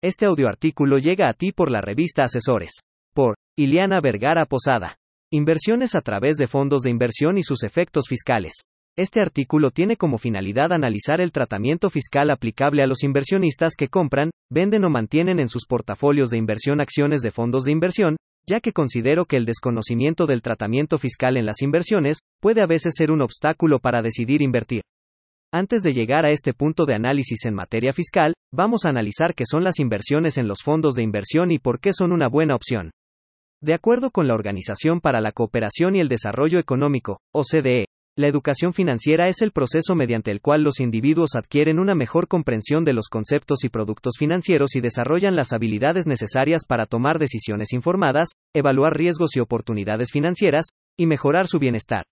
Este audioartículo llega a ti por la revista Asesores. Por Iliana Vergara Posada. Inversiones a través de fondos de inversión y sus efectos fiscales. Este artículo tiene como finalidad analizar el tratamiento fiscal aplicable a los inversionistas que compran, venden o mantienen en sus portafolios de inversión acciones de fondos de inversión, ya que considero que el desconocimiento del tratamiento fiscal en las inversiones puede a veces ser un obstáculo para decidir invertir. Antes de llegar a este punto de análisis en materia fiscal, vamos a analizar qué son las inversiones en los fondos de inversión y por qué son una buena opción. De acuerdo con la Organización para la Cooperación y el Desarrollo Económico, OCDE, la educación financiera es el proceso mediante el cual los individuos adquieren una mejor comprensión de los conceptos y productos financieros y desarrollan las habilidades necesarias para tomar decisiones informadas, evaluar riesgos y oportunidades financieras, y mejorar su bienestar.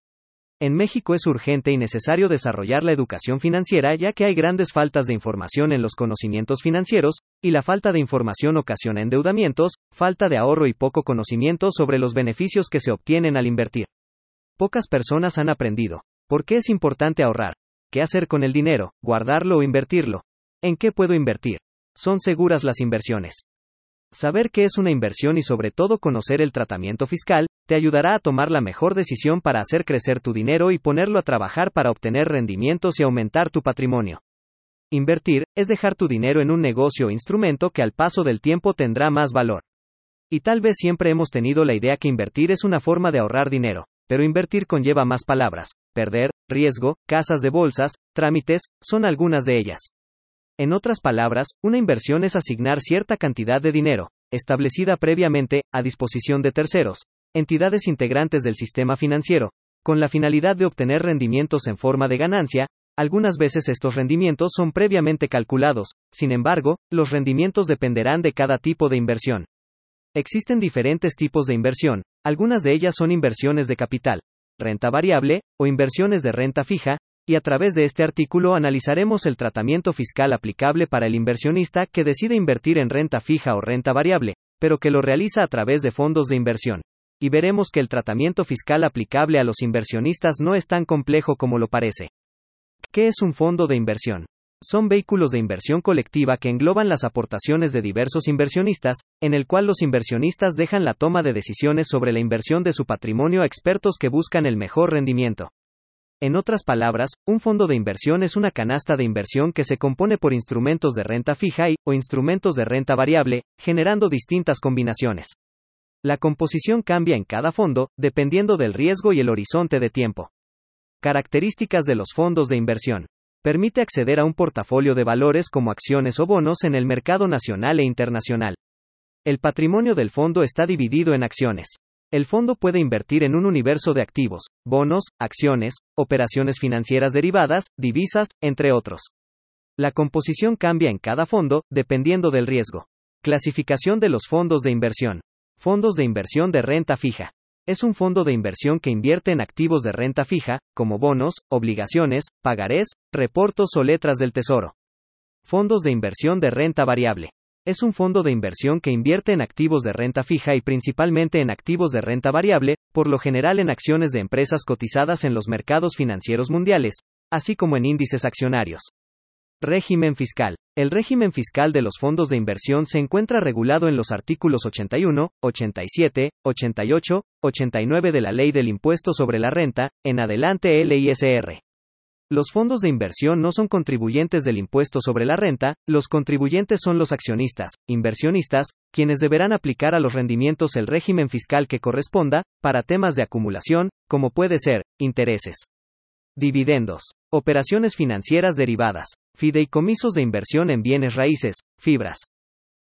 En México es urgente y necesario desarrollar la educación financiera ya que hay grandes faltas de información en los conocimientos financieros, y la falta de información ocasiona endeudamientos, falta de ahorro y poco conocimiento sobre los beneficios que se obtienen al invertir. Pocas personas han aprendido. ¿Por qué es importante ahorrar? ¿Qué hacer con el dinero? ¿Guardarlo o invertirlo? ¿En qué puedo invertir? ¿Son seguras las inversiones? Saber qué es una inversión y sobre todo conocer el tratamiento fiscal, te ayudará a tomar la mejor decisión para hacer crecer tu dinero y ponerlo a trabajar para obtener rendimientos y aumentar tu patrimonio. Invertir es dejar tu dinero en un negocio o instrumento que al paso del tiempo tendrá más valor. Y tal vez siempre hemos tenido la idea que invertir es una forma de ahorrar dinero, pero invertir conlleva más palabras, perder, riesgo, casas de bolsas, trámites, son algunas de ellas. En otras palabras, una inversión es asignar cierta cantidad de dinero, establecida previamente, a disposición de terceros, entidades integrantes del sistema financiero, con la finalidad de obtener rendimientos en forma de ganancia, algunas veces estos rendimientos son previamente calculados, sin embargo, los rendimientos dependerán de cada tipo de inversión. Existen diferentes tipos de inversión, algunas de ellas son inversiones de capital, renta variable, o inversiones de renta fija, y a través de este artículo analizaremos el tratamiento fiscal aplicable para el inversionista que decide invertir en renta fija o renta variable, pero que lo realiza a través de fondos de inversión. Y veremos que el tratamiento fiscal aplicable a los inversionistas no es tan complejo como lo parece. ¿Qué es un fondo de inversión? Son vehículos de inversión colectiva que engloban las aportaciones de diversos inversionistas, en el cual los inversionistas dejan la toma de decisiones sobre la inversión de su patrimonio a expertos que buscan el mejor rendimiento. En otras palabras, un fondo de inversión es una canasta de inversión que se compone por instrumentos de renta fija y, o instrumentos de renta variable, generando distintas combinaciones. La composición cambia en cada fondo, dependiendo del riesgo y el horizonte de tiempo. Características de los fondos de inversión. Permite acceder a un portafolio de valores como acciones o bonos en el mercado nacional e internacional. El patrimonio del fondo está dividido en acciones. El fondo puede invertir en un universo de activos, bonos, acciones, operaciones financieras derivadas, divisas, entre otros. La composición cambia en cada fondo, dependiendo del riesgo. Clasificación de los fondos de inversión. Fondos de inversión de renta fija. Es un fondo de inversión que invierte en activos de renta fija, como bonos, obligaciones, pagarés, reportos o letras del tesoro. Fondos de inversión de renta variable es un fondo de inversión que invierte en activos de renta fija y principalmente en activos de renta variable, por lo general en acciones de empresas cotizadas en los mercados financieros mundiales, así como en índices accionarios. Régimen fiscal. El régimen fiscal de los fondos de inversión se encuentra regulado en los artículos 81, 87, 88, 89 de la Ley del Impuesto sobre la Renta, en adelante LISR. Los fondos de inversión no son contribuyentes del impuesto sobre la renta, los contribuyentes son los accionistas, inversionistas, quienes deberán aplicar a los rendimientos el régimen fiscal que corresponda, para temas de acumulación, como puede ser, intereses. Dividendos. Operaciones financieras derivadas. Fideicomisos de inversión en bienes raíces, fibras.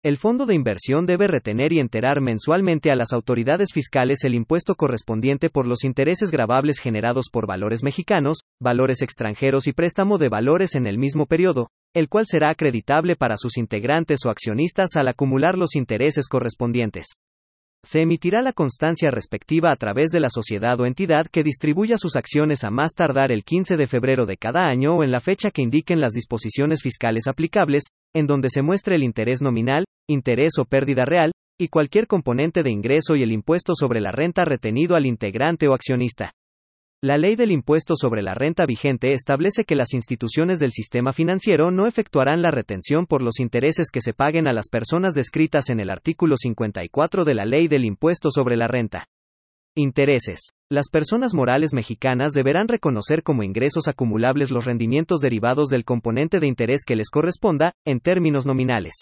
El fondo de inversión debe retener y enterar mensualmente a las autoridades fiscales el impuesto correspondiente por los intereses grabables generados por valores mexicanos, valores extranjeros y préstamo de valores en el mismo periodo, el cual será acreditable para sus integrantes o accionistas al acumular los intereses correspondientes. Se emitirá la constancia respectiva a través de la sociedad o entidad que distribuya sus acciones a más tardar el 15 de febrero de cada año o en la fecha que indiquen las disposiciones fiscales aplicables, en donde se muestre el interés nominal, interés o pérdida real, y cualquier componente de ingreso y el impuesto sobre la renta retenido al integrante o accionista. La ley del impuesto sobre la renta vigente establece que las instituciones del sistema financiero no efectuarán la retención por los intereses que se paguen a las personas descritas en el artículo 54 de la ley del impuesto sobre la renta. Intereses. Las personas morales mexicanas deberán reconocer como ingresos acumulables los rendimientos derivados del componente de interés que les corresponda, en términos nominales.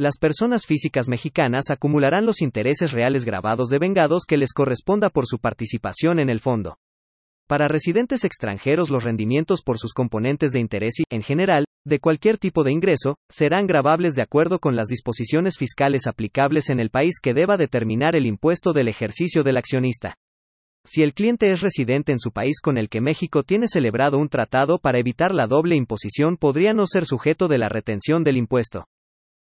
Las personas físicas mexicanas acumularán los intereses reales grabados de vengados que les corresponda por su participación en el fondo. Para residentes extranjeros los rendimientos por sus componentes de interés y, en general, de cualquier tipo de ingreso, serán grabables de acuerdo con las disposiciones fiscales aplicables en el país que deba determinar el impuesto del ejercicio del accionista. Si el cliente es residente en su país con el que México tiene celebrado un tratado para evitar la doble imposición podría no ser sujeto de la retención del impuesto.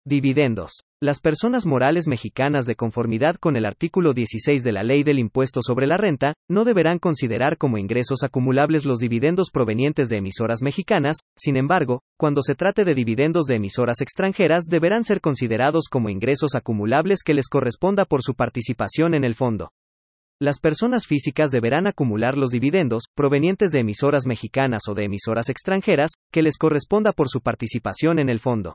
Dividendos. Las personas morales mexicanas de conformidad con el artículo 16 de la Ley del Impuesto sobre la Renta, no deberán considerar como ingresos acumulables los dividendos provenientes de emisoras mexicanas, sin embargo, cuando se trate de dividendos de emisoras extranjeras deberán ser considerados como ingresos acumulables que les corresponda por su participación en el fondo. Las personas físicas deberán acumular los dividendos, provenientes de emisoras mexicanas o de emisoras extranjeras, que les corresponda por su participación en el fondo.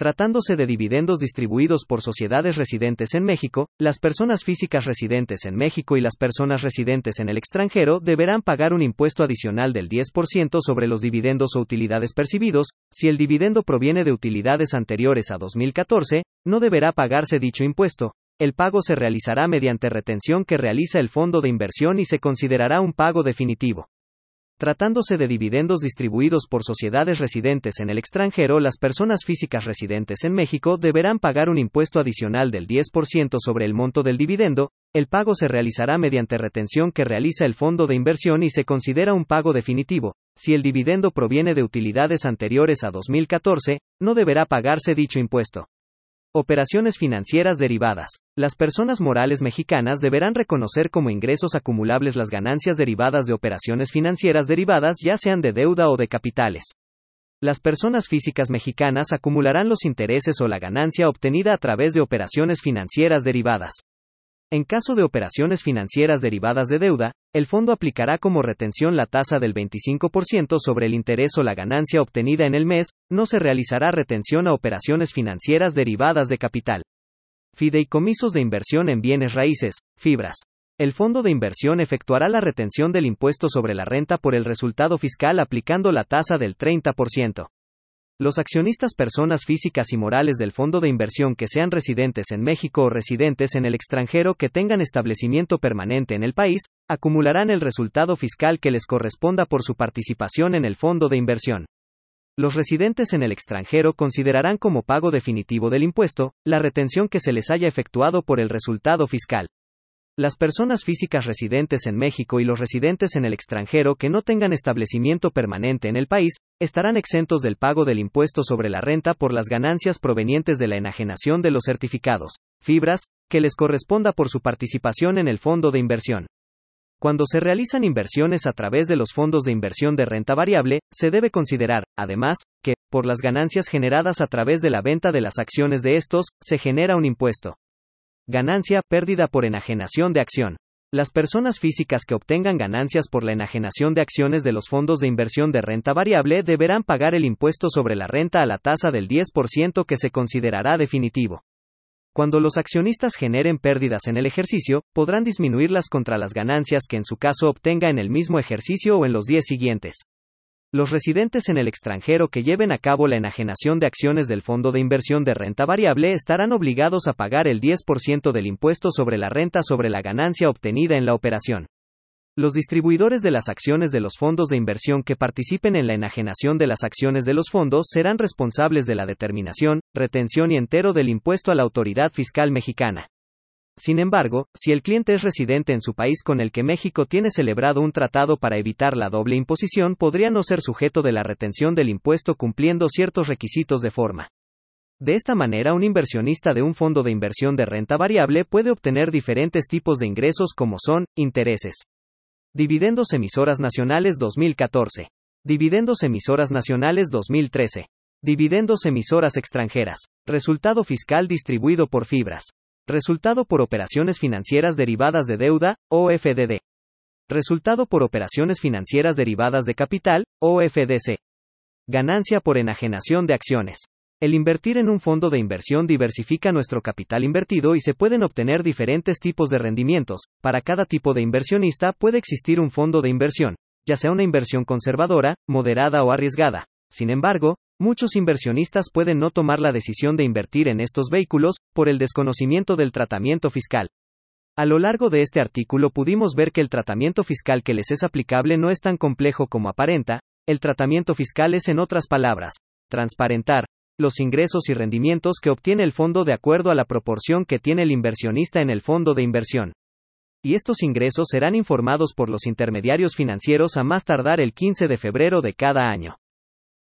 Tratándose de dividendos distribuidos por sociedades residentes en México, las personas físicas residentes en México y las personas residentes en el extranjero deberán pagar un impuesto adicional del 10% sobre los dividendos o utilidades percibidos, si el dividendo proviene de utilidades anteriores a 2014, no deberá pagarse dicho impuesto. El pago se realizará mediante retención que realiza el fondo de inversión y se considerará un pago definitivo. Tratándose de dividendos distribuidos por sociedades residentes en el extranjero, las personas físicas residentes en México deberán pagar un impuesto adicional del 10% sobre el monto del dividendo. El pago se realizará mediante retención que realiza el fondo de inversión y se considera un pago definitivo. Si el dividendo proviene de utilidades anteriores a 2014, no deberá pagarse dicho impuesto. Operaciones financieras derivadas. Las personas morales mexicanas deberán reconocer como ingresos acumulables las ganancias derivadas de operaciones financieras derivadas ya sean de deuda o de capitales. Las personas físicas mexicanas acumularán los intereses o la ganancia obtenida a través de operaciones financieras derivadas. En caso de operaciones financieras derivadas de deuda, el fondo aplicará como retención la tasa del 25% sobre el interés o la ganancia obtenida en el mes, no se realizará retención a operaciones financieras derivadas de capital. Fideicomisos de inversión en bienes raíces, fibras. El fondo de inversión efectuará la retención del impuesto sobre la renta por el resultado fiscal aplicando la tasa del 30%. Los accionistas personas físicas y morales del fondo de inversión que sean residentes en México o residentes en el extranjero que tengan establecimiento permanente en el país, acumularán el resultado fiscal que les corresponda por su participación en el fondo de inversión. Los residentes en el extranjero considerarán como pago definitivo del impuesto, la retención que se les haya efectuado por el resultado fiscal. Las personas físicas residentes en México y los residentes en el extranjero que no tengan establecimiento permanente en el país, estarán exentos del pago del impuesto sobre la renta por las ganancias provenientes de la enajenación de los certificados, fibras, que les corresponda por su participación en el fondo de inversión. Cuando se realizan inversiones a través de los fondos de inversión de renta variable, se debe considerar, además, que, por las ganancias generadas a través de la venta de las acciones de estos, se genera un impuesto. Ganancia, pérdida por enajenación de acción. Las personas físicas que obtengan ganancias por la enajenación de acciones de los fondos de inversión de renta variable deberán pagar el impuesto sobre la renta a la tasa del 10% que se considerará definitivo. Cuando los accionistas generen pérdidas en el ejercicio, podrán disminuirlas contra las ganancias que en su caso obtenga en el mismo ejercicio o en los 10 siguientes. Los residentes en el extranjero que lleven a cabo la enajenación de acciones del Fondo de Inversión de Renta Variable estarán obligados a pagar el 10% del impuesto sobre la renta sobre la ganancia obtenida en la operación. Los distribuidores de las acciones de los fondos de inversión que participen en la enajenación de las acciones de los fondos serán responsables de la determinación, retención y entero del impuesto a la autoridad fiscal mexicana. Sin embargo, si el cliente es residente en su país con el que México tiene celebrado un tratado para evitar la doble imposición, podría no ser sujeto de la retención del impuesto cumpliendo ciertos requisitos de forma. De esta manera, un inversionista de un fondo de inversión de renta variable puede obtener diferentes tipos de ingresos como son, intereses. Dividendos emisoras nacionales 2014. Dividendos emisoras nacionales 2013. Dividendos emisoras extranjeras. Resultado fiscal distribuido por fibras. Resultado por operaciones financieras derivadas de deuda, OFDD. Resultado por operaciones financieras derivadas de capital, OFDC. Ganancia por enajenación de acciones. El invertir en un fondo de inversión diversifica nuestro capital invertido y se pueden obtener diferentes tipos de rendimientos. Para cada tipo de inversionista puede existir un fondo de inversión, ya sea una inversión conservadora, moderada o arriesgada. Sin embargo, muchos inversionistas pueden no tomar la decisión de invertir en estos vehículos, por el desconocimiento del tratamiento fiscal. A lo largo de este artículo pudimos ver que el tratamiento fiscal que les es aplicable no es tan complejo como aparenta, el tratamiento fiscal es en otras palabras, transparentar, los ingresos y rendimientos que obtiene el fondo de acuerdo a la proporción que tiene el inversionista en el fondo de inversión. Y estos ingresos serán informados por los intermediarios financieros a más tardar el 15 de febrero de cada año.